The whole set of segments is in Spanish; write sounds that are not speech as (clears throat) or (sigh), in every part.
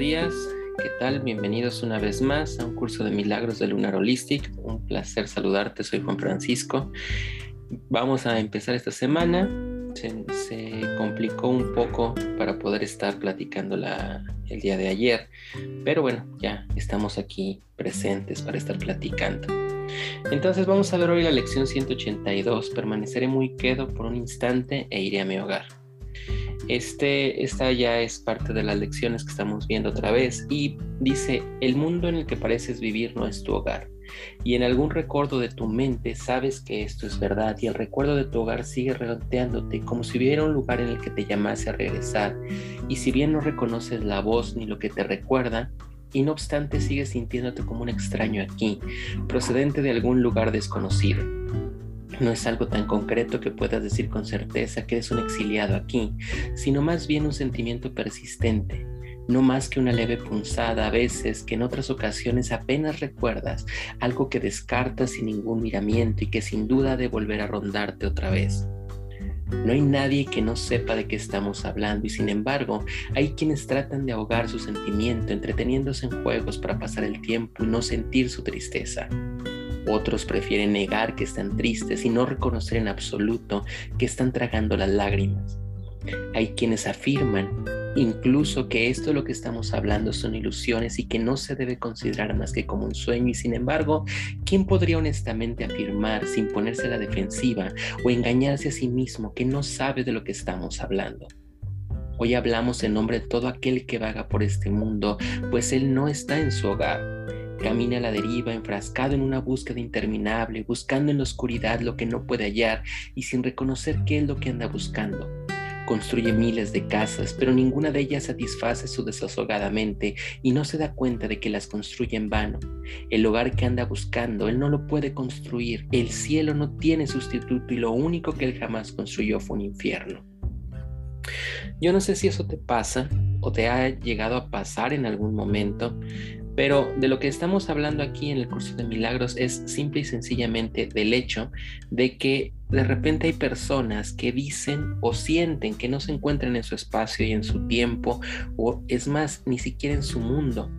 días. ¿Qué tal? Bienvenidos una vez más a un curso de milagros de Lunar Holistic. Un placer saludarte, soy Juan Francisco. Vamos a empezar esta semana. Se, complicó un poco para poder estar platicando el día de ayer, pero bueno, ya estamos aquí presentes para estar platicando. Entonces vamos a ver hoy la lección 182. Permaneceré muy quedo por un instante e iré a mi hogar. Este, esta ya es parte de las lecciones que estamos viendo otra vez y dice, el mundo en el que pareces vivir no es tu hogar. Y en algún recuerdo de tu mente sabes que esto es verdad y el recuerdo de tu hogar sigue regoteándote como si hubiera un lugar en el que te llamase a regresar. Y si bien no reconoces la voz ni lo que te recuerda, y no obstante sigues sintiéndote como un extraño aquí, procedente de algún lugar desconocido. No es algo tan concreto que puedas decir con certeza que eres un exiliado aquí, sino más bien un sentimiento persistente, no más que una leve punzada a veces que en otras ocasiones apenas recuerdas, algo que descartas sin ningún miramiento y que sin duda ha de volver a rondarte otra vez. No hay nadie que no sepa de qué estamos hablando y sin embargo hay quienes tratan de ahogar su sentimiento entreteniéndose en juegos para pasar el tiempo y no sentir su tristeza. Otros prefieren negar que están tristes y no reconocer en absoluto que están tragando las lágrimas. Hay quienes afirman incluso que esto de lo que estamos hablando son ilusiones y que no se debe considerar más que como un sueño y sin embargo, ¿quién podría honestamente afirmar sin ponerse a la defensiva o engañarse a sí mismo que no sabe de lo que estamos hablando? Hoy hablamos en nombre de todo aquel que vaga por este mundo, pues él no está en su hogar Camina a la deriva, enfrascado en una búsqueda interminable, buscando en la oscuridad lo que no puede hallar y sin reconocer qué es lo que anda buscando. Construye miles de casas, pero ninguna de ellas satisface su desahogadamente y no se da cuenta de que las construye en vano. El hogar que anda buscando, él no lo puede construir. El cielo no tiene sustituto y lo único que él jamás construyó fue un infierno. Yo no sé si eso te pasa o te ha llegado a pasar en algún momento, pero de lo que estamos hablando aquí en el curso de milagros es simple y sencillamente del hecho de que de repente hay personas que dicen o sienten que no se encuentran en su espacio y en su tiempo, o es más, ni siquiera en su mundo.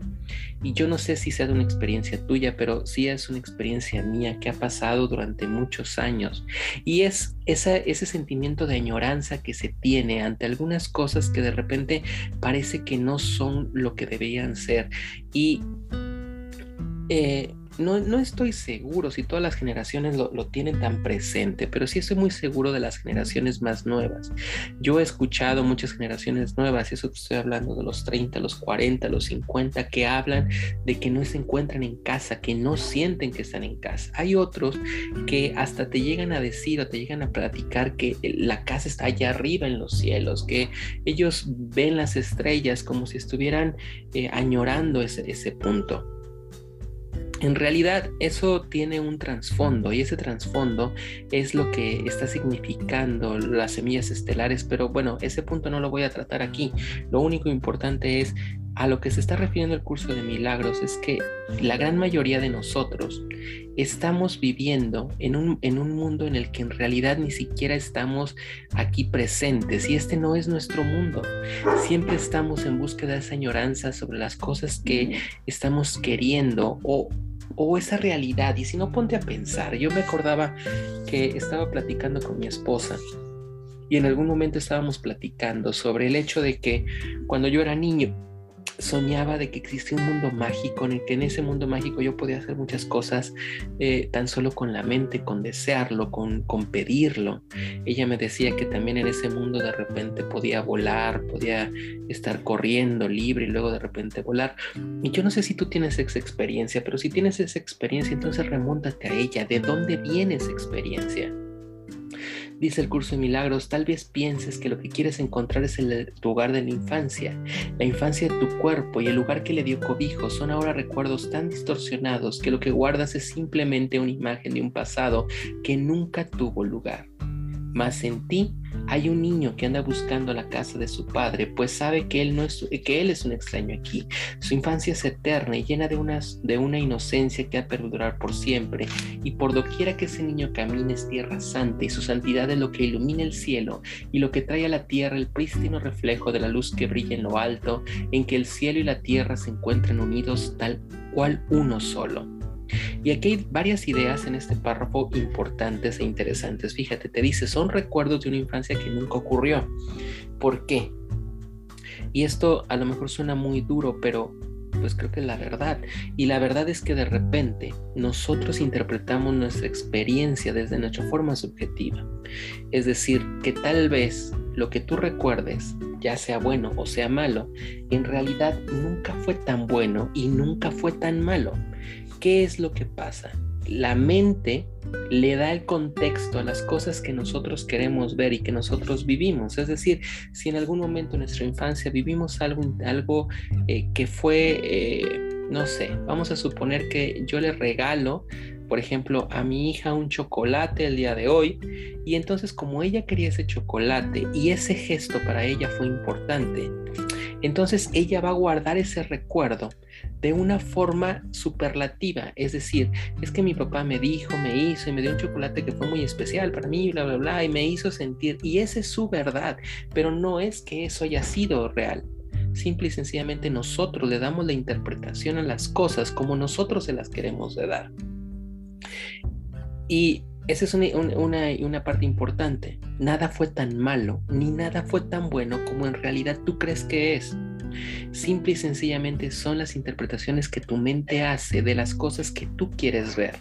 Y yo no sé si sea de una experiencia tuya, pero sí es una experiencia mía que ha pasado durante muchos años. Y es ese sentimiento de añoranza que se tiene ante algunas cosas que de repente parece que no son lo que deberían ser. Y eh, no, estoy seguro si todas las generaciones lo, tienen tan presente, pero sí estoy muy seguro de las generaciones más nuevas. Yo he escuchado muchas generaciones nuevas, y eso estoy hablando de los 30, los 40, los 50, que hablan de que no se encuentran en casa, que no sienten que están en casa. Hay otros que hasta te llegan a decir o te llegan a platicar que la casa está allá arriba en los cielos, que ellos ven las estrellas como si estuvieran eh, añorando ese punto. En realidad eso tiene un trasfondo y ese trasfondo es lo que está significando las semillas estelares, pero bueno, ese punto no lo voy a tratar aquí. Lo único importante es a lo que se está refiriendo el curso de milagros es que la gran mayoría de nosotros estamos viviendo en un, en un mundo en el que en realidad ni siquiera estamos aquí presentes y este no es nuestro mundo. Siempre estamos en búsqueda de esa añoranza sobre las cosas que estamos queriendo o o esa realidad. Y si no, ponte a pensar. Yo me acordaba que estaba platicando con mi esposa y en algún momento estábamos platicando sobre el hecho de que cuando yo era niño, soñaba de que existía un mundo mágico en el que en ese mundo mágico yo podía hacer muchas cosas eh, tan solo con la mente, con desearlo, con, con pedirlo. Ella me decía que también en ese mundo de repente podía volar, podía estar corriendo libre y luego de repente volar. Y yo no sé si tú tienes esa experiencia, pero si tienes esa experiencia, entonces remóntate a ella. ¿De dónde viene esa experiencia? Dice el curso de milagros, tal vez pienses que lo que quieres encontrar es el lugar de la infancia. La infancia de tu cuerpo y el lugar que le dio cobijo son ahora recuerdos tan distorsionados que lo que guardas es simplemente una imagen de un pasado que nunca tuvo lugar. Mas en ti hay un niño que anda buscando la casa de su padre, pues sabe que él, no es, que él es un extraño aquí. Su infancia es eterna y llena de, unas, de una inocencia que ha perdurar por siempre. Y por doquiera que ese niño camine es tierra santa y su santidad es lo que ilumina el cielo y lo que trae a la tierra el prístino reflejo de la luz que brilla en lo alto, en que el cielo y la tierra se encuentran unidos tal cual uno solo. Y aquí hay varias ideas en este párrafo importantes e interesantes. Fíjate, te dice, son recuerdos de una infancia que nunca ocurrió. ¿Por qué? Y esto a lo mejor suena muy duro, pero pues creo que es la verdad. Y la verdad es que de repente nosotros interpretamos nuestra experiencia desde nuestra forma subjetiva. Es decir, que tal vez lo que tú recuerdes, ya sea bueno o sea malo, en realidad nunca fue tan bueno y nunca fue tan malo. ¿Qué es lo que pasa? La mente le da el contexto a las cosas que nosotros queremos ver y que nosotros vivimos. Es decir, si en algún momento en nuestra infancia vivimos algo, algo eh, que fue, eh, no sé, vamos a suponer que yo le regalo por ejemplo, a mi hija un chocolate el día de hoy y entonces como ella quería ese chocolate y ese gesto para ella fue importante, entonces ella va a guardar ese recuerdo de una forma superlativa, es decir, es que mi papá me dijo, me hizo y me dio un chocolate que fue muy especial para mí, bla, bla, bla, y me hizo sentir, y esa es su verdad, pero no es que eso haya sido real. Simple y sencillamente nosotros le damos la interpretación a las cosas como nosotros se las queremos dar. Y esa es una, una, parte importante. Nada fue tan malo, ni nada fue tan bueno como en realidad tú crees que es. Simple y sencillamente son las interpretaciones que tu mente hace de las cosas que tú quieres ver.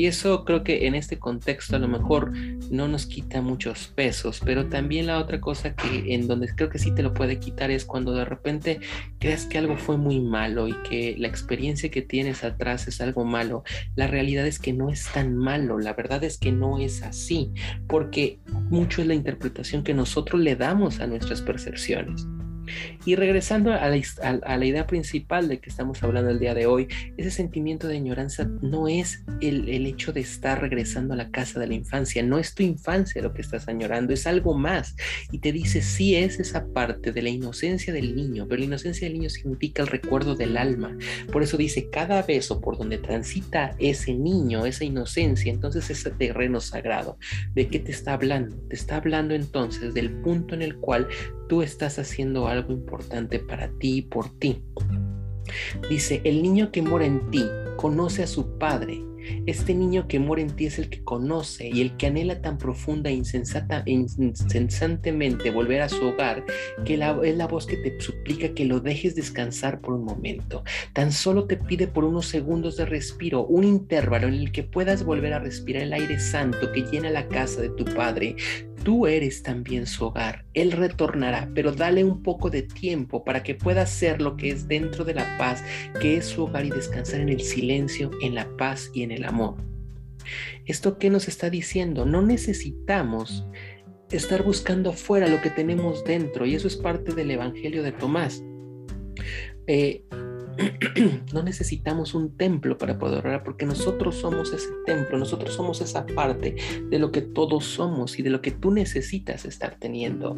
Y eso creo que en este contexto a lo mejor no nos quita muchos pesos, pero también la otra cosa que en donde creo que sí te lo puede quitar es cuando de repente crees que algo fue muy malo y que la experiencia que tienes atrás es algo malo. La realidad es que no es tan malo, la verdad es que no es así, porque mucho es la interpretación que nosotros le damos a nuestras percepciones. Y regresando a la, idea principal de que estamos hablando el día de hoy, ese sentimiento de añoranza no es el, el, hecho de estar regresando a la casa de la infancia, no es tu infancia lo que estás añorando, es algo más. Y te dice, sí es esa parte de la inocencia del niño, pero la inocencia del niño significa el recuerdo del alma. Por eso dice, cada beso por donde transita ese niño, esa inocencia, entonces ese terreno sagrado. ¿De qué te está hablando? Te está hablando entonces del punto en el cual tú estás haciendo algo importante para ti y por ti. Dice, el niño que mora en ti conoce a su padre. Este niño que mora en ti es el que conoce y el que anhela tan profunda e insensata, insensantemente volver a su hogar, que es la voz que te suplica que lo dejes descansar por un momento. Tan solo te pide por unos segundos de respiro, un intervalo en el que puedas volver a respirar el aire santo que llena la casa de tu padre, Tú eres también su hogar. Él retornará, pero dale un poco de tiempo para que pueda ser lo que es dentro de la paz, que es su hogar y descansar en el silencio, en la paz y en el amor. ¿Esto qué nos está diciendo? No necesitamos estar buscando afuera lo que tenemos dentro y eso es parte del Evangelio de Tomás. Eh, (clears throat) no necesitamos un templo para poder orar porque nosotros somos ese templo, nosotros somos esa parte de lo que todos somos y de lo que tú necesitas estar teniendo.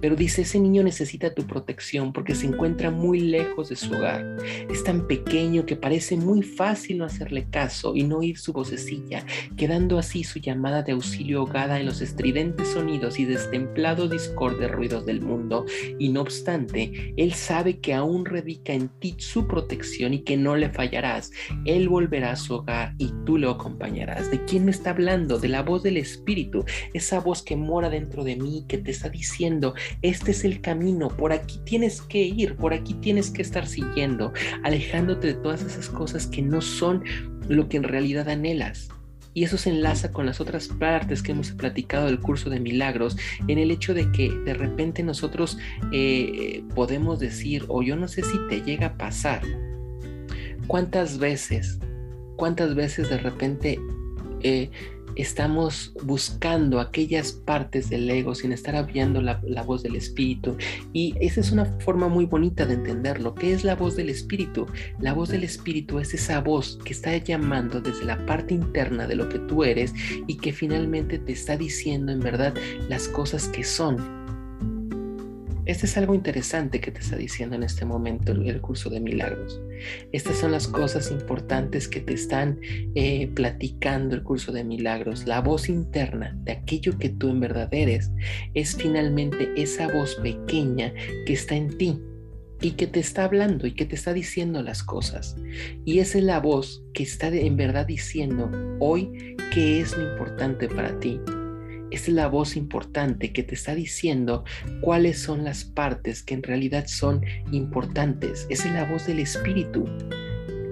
Pero dice, ese niño necesita tu protección porque se encuentra muy lejos de su hogar. Es tan pequeño que parece muy fácil no hacerle caso y no oír su vocecilla, quedando así su llamada de auxilio ahogada en los estridentes sonidos y destemplado discorde ruidos del mundo. Y no obstante, él sabe que aún radica en ti su protección y que no le fallarás. Él volverá a su hogar y tú lo acompañarás. ¿De quién me está hablando? De la voz del Espíritu, esa voz que mora dentro de mí, que te está diciendo, este es el camino, por aquí tienes que ir, por aquí tienes que estar siguiendo, alejándote de todas esas cosas que no son lo que en realidad anhelas. Y eso se enlaza con las otras partes que hemos platicado del curso de milagros, en el hecho de que de repente nosotros eh, podemos decir, o yo no sé si te llega a pasar, cuántas veces, cuántas veces de repente eh, estamos buscando aquellas partes del ego sin estar abriendo la, voz del espíritu. Y esa es una forma muy bonita de entenderlo. ¿Qué es la voz del espíritu? La voz del espíritu es esa voz que está llamando desde la parte interna de lo que tú eres y que finalmente te está diciendo en verdad las cosas que son este es algo interesante que te está diciendo en este momento el, curso de milagros. Estas son las cosas importantes que te están eh, platicando el curso de milagros. La voz interna de aquello que tú en verdad eres es finalmente esa voz pequeña que está en ti y que te está hablando y que te está diciendo las cosas. Y es la voz que está en verdad diciendo hoy qué es lo importante para ti, es la voz importante que te está diciendo cuáles son las partes que en realidad son importantes. Es la voz del espíritu.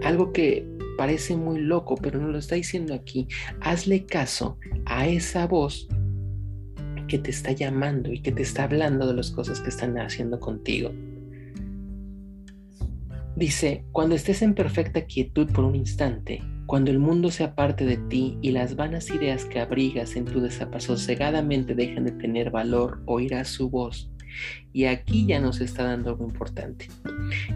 Algo que parece muy loco, pero nos lo está diciendo aquí. Hazle caso a esa voz que te está llamando y que te está hablando de las cosas que están haciendo contigo. Dice, cuando estés en perfecta quietud por un instante, cuando el mundo se aparte de ti y las vanas ideas que abrigas en tu desapasosegadamente dejen de tener valor, oirás su voz. Y aquí ya nos está dando algo importante.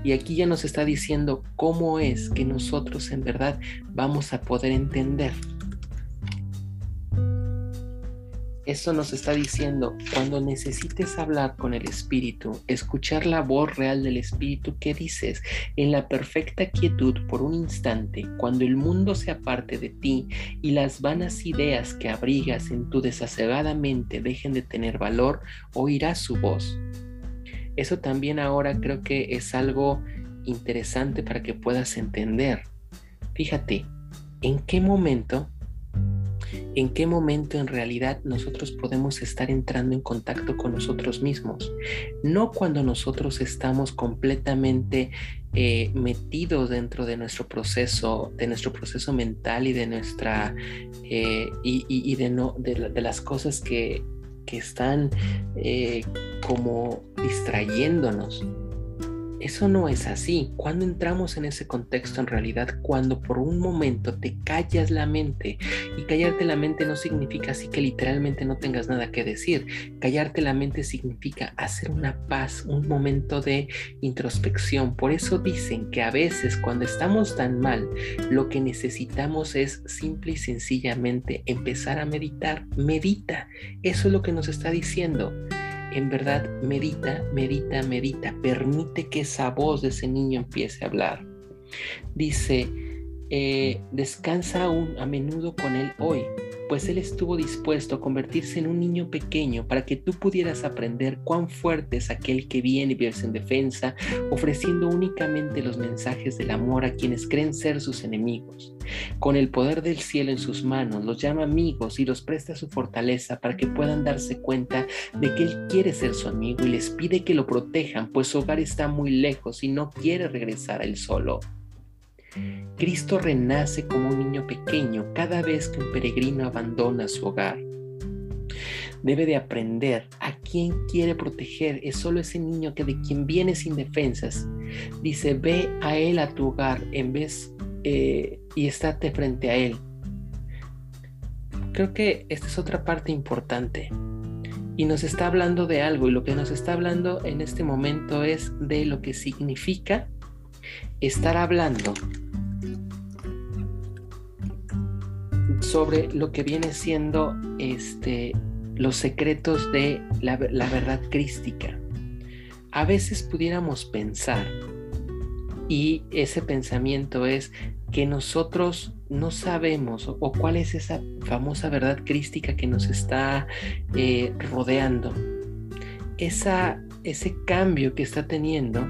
Y aquí ya nos está diciendo cómo es que nosotros en verdad vamos a poder entender Eso nos está diciendo, cuando necesites hablar con el Espíritu, escuchar la voz real del Espíritu que dices en la perfecta quietud por un instante, cuando el mundo se aparte de ti y las vanas ideas que abrigas en tu desacegadamente mente dejen de tener valor, oirás su voz. Eso también ahora creo que es algo interesante para que puedas entender. Fíjate, ¿en qué momento en qué momento en realidad nosotros podemos estar entrando en contacto con nosotros mismos. No cuando nosotros estamos completamente eh, metidos dentro de nuestro proceso, de nuestro proceso mental y de nuestra eh, y, de, las cosas que, están eh, como distrayéndonos eso no es así. Cuando entramos en ese contexto, en realidad, cuando por un momento te callas la mente, y callarte la mente no significa así que literalmente no tengas nada que decir. Callarte la mente significa hacer una paz, un momento de introspección. Por eso dicen que a veces cuando estamos tan mal, lo que necesitamos es simple y sencillamente empezar a meditar. Medita. Eso es lo que nos está diciendo en verdad medita, medita, medita, permite que esa voz de ese niño empiece a hablar. Dice, eh, descansa aún a menudo con él hoy, pues Él estuvo dispuesto a convertirse en un niño pequeño para que tú pudieras aprender cuán fuerte es aquel que viene y verse en defensa, ofreciendo únicamente los mensajes del amor a quienes creen ser sus enemigos. Con el poder del cielo en sus manos, los llama amigos y los presta su fortaleza para que puedan darse cuenta de que Él quiere ser su amigo y les pide que lo protejan, pues su hogar está muy lejos y no quiere regresar a él solo. Cristo renace como un niño pequeño cada vez que un peregrino abandona su hogar. Debe de aprender a quién quiere proteger. Es solo ese niño que de quien viene sin defensas. Dice, ve a él a tu hogar en vez eh, y estate frente a él. Creo que esta es otra parte importante. Y nos está hablando de algo y lo que nos está hablando en este momento es de lo que significa estar hablando sobre lo que viene siendo este, los secretos de la, la verdad crística. A veces pudiéramos pensar, y ese pensamiento es que nosotros no sabemos o, cuál es esa famosa verdad crística que nos está eh, rodeando. Esa, ese cambio que está teniendo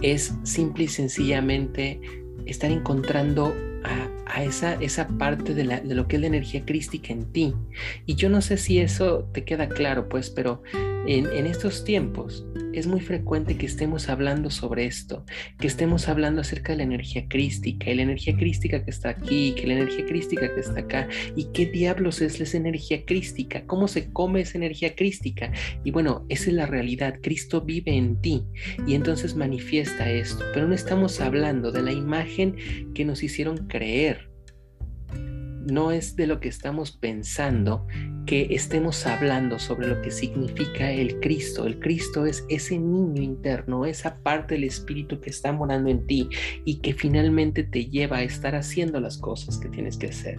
es simple y sencillamente estar encontrando a, esa, esa parte de, lo que es la energía crística en ti. Y yo no sé si eso te queda claro, pues, pero en estos tiempos es muy frecuente que estemos hablando sobre esto, que estemos hablando acerca de la energía crística y la energía crística que está aquí, que la energía crística que está acá, y qué diablos es esa energía crística, cómo se come esa energía crística. Y bueno, esa es la realidad, Cristo vive en ti y entonces manifiesta esto, pero no estamos hablando de la imagen que nos hicieron creer no es de lo que estamos pensando que estemos hablando sobre lo que significa el Cristo. El Cristo es ese niño interno, esa parte del Espíritu que está morando en ti y que finalmente te lleva a estar haciendo las cosas que tienes que hacer.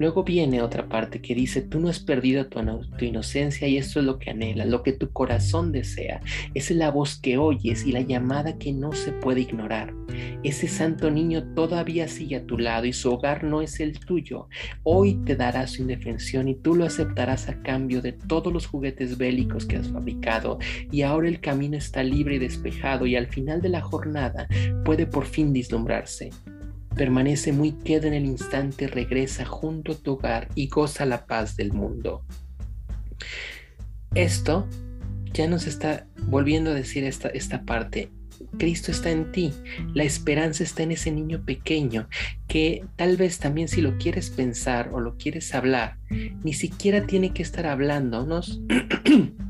Luego viene otra parte que dice, tú no has perdido tu, inocencia y esto es lo que anhelas, lo que tu corazón desea. Es la voz que oyes y la llamada que no se puede ignorar. Ese santo niño todavía sigue a tu lado y su hogar no es el tuyo. Hoy te dará su indefensión y tú lo aceptarás a cambio de todos los juguetes bélicos que has fabricado. Y ahora el camino está libre y despejado y al final de la jornada puede por fin vislumbrarse. Permanece muy queda en el instante, regresa junto a tu hogar y goza la paz del mundo. Esto ya nos está volviendo a decir esta, esta parte. Cristo está en ti, la esperanza está en ese niño pequeño que tal vez también si lo quieres pensar o lo quieres hablar, ni siquiera tiene que estar hablándonos (clears throat)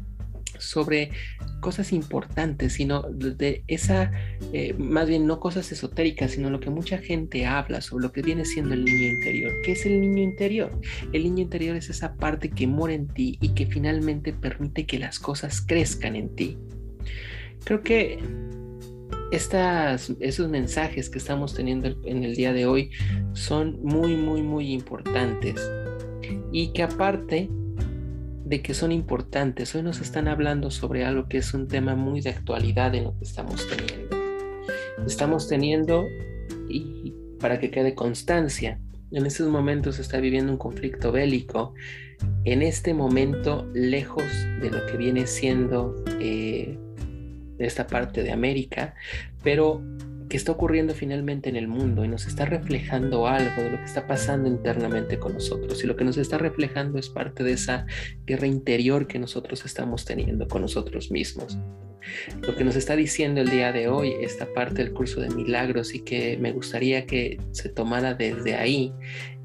sobre cosas importantes, sino de esa, eh, más bien no cosas esotéricas, sino lo que mucha gente habla sobre lo que viene siendo el niño interior. ¿Qué es el niño interior? El niño interior es esa parte que mora en ti y que finalmente permite que las cosas crezcan en ti. Creo que estas, esos mensajes que estamos teniendo en el día de hoy son muy, muy, muy importantes. Y que aparte de que son importantes. Hoy nos están hablando sobre algo que es un tema muy de actualidad en lo que estamos teniendo. Estamos teniendo, y para que quede constancia, en estos momentos se está viviendo un conflicto bélico. En este momento, lejos de lo que viene siendo eh, esta parte de América, pero que está ocurriendo finalmente en el mundo y nos está reflejando algo de lo que está pasando internamente con nosotros. Y lo que nos está reflejando es parte de esa guerra interior que nosotros estamos teniendo con nosotros mismos. Lo que nos está diciendo el día de hoy, esta parte del curso de milagros y que me gustaría que se tomara desde ahí,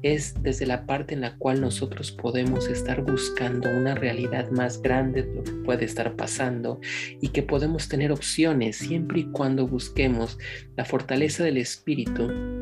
es desde la parte en la cual nosotros podemos estar buscando una realidad más grande de lo que puede estar pasando y que podemos tener opciones siempre y cuando busquemos la fortaleza del espíritu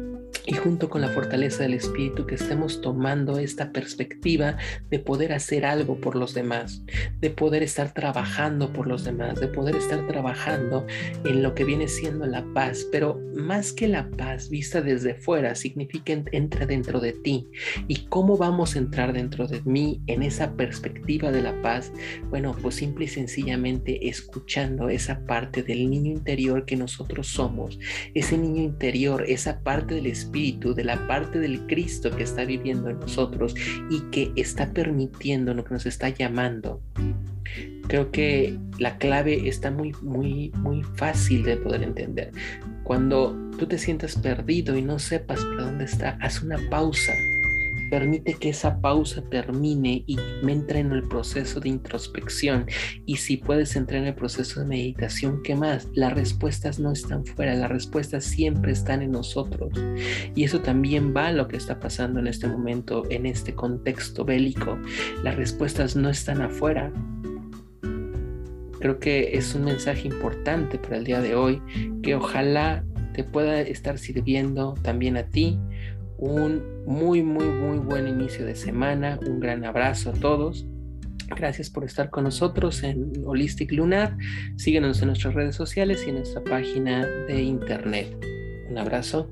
y junto con la fortaleza del espíritu que estemos tomando esta perspectiva de poder hacer algo por los demás, de poder estar trabajando por los demás, de poder estar trabajando en lo que viene siendo la paz, pero más que la paz vista desde fuera, significa entra dentro de ti. ¿Y cómo vamos a entrar dentro de mí en esa perspectiva de la paz? Bueno, pues simple y sencillamente escuchando esa parte del niño interior que nosotros somos, ese niño interior, esa parte del espíritu de la parte del Cristo que está viviendo en nosotros y que está permitiendo lo que nos está llamando. Creo que la clave está muy, muy, muy fácil de poder entender. Cuando tú te sientas perdido y no sepas por dónde está, haz una pausa permite que esa pausa termine y me entre en el proceso de introspección. Y si puedes entrar en el proceso de meditación, ¿qué más? Las respuestas no están fuera, las respuestas siempre están en nosotros. Y eso también va a lo que está pasando en este momento, en este contexto bélico. Las respuestas no están afuera, creo que es un mensaje importante para el día de hoy que ojalá te pueda estar sirviendo también a ti un muy, muy, muy buen inicio de semana. Un gran abrazo a todos. Gracias por estar con nosotros en Holistic Lunar. Síguenos en nuestras redes sociales y en nuestra página de internet. Un abrazo.